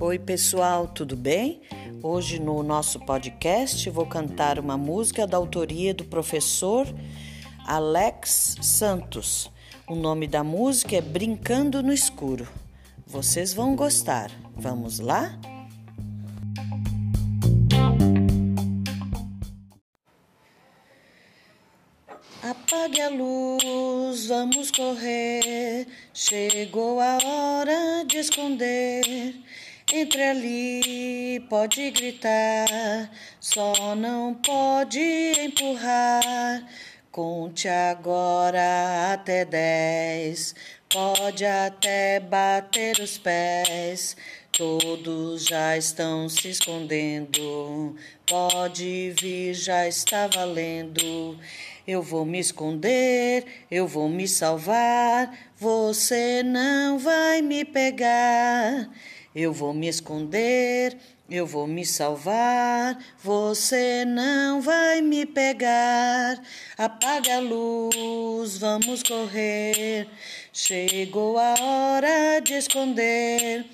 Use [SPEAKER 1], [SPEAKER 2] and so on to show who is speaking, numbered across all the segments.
[SPEAKER 1] Oi, pessoal, tudo bem? Hoje no nosso podcast vou cantar uma música da autoria do professor Alex Santos. O nome da música é Brincando no Escuro. Vocês vão gostar. Vamos lá? Apague a luz, vamos correr. Chegou a hora de esconder. Entre ali, pode gritar, só não pode empurrar. Conte agora até dez, pode até bater os pés. Todos já estão se escondendo, pode vir, já está valendo. Eu vou me esconder, eu vou me salvar, você não vai me pegar. Eu vou me esconder, eu vou me salvar, você não vai me pegar. Apaga a luz, vamos correr. Chegou a hora de esconder.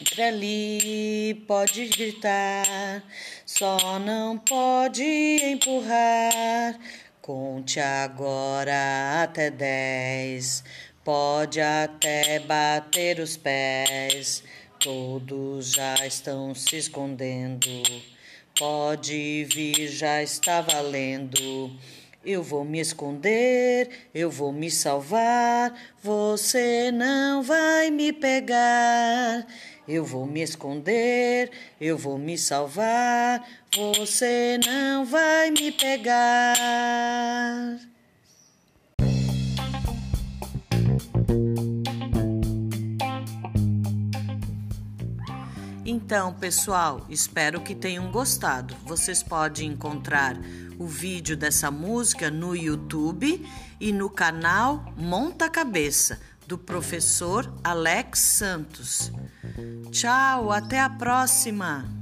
[SPEAKER 1] Entre ali pode gritar, só não pode empurrar. Conte agora até dez, pode até bater os pés. Todos já estão se escondendo. Pode vir, já está valendo. Eu vou me esconder, eu vou me salvar. Você não vai me pegar. Eu vou me esconder, eu vou me salvar. Você não vai me pegar. Então, pessoal, espero que tenham gostado. Vocês podem encontrar o vídeo dessa música no YouTube e no canal Monta Cabeça, do professor Alex Santos. Tchau, até a próxima!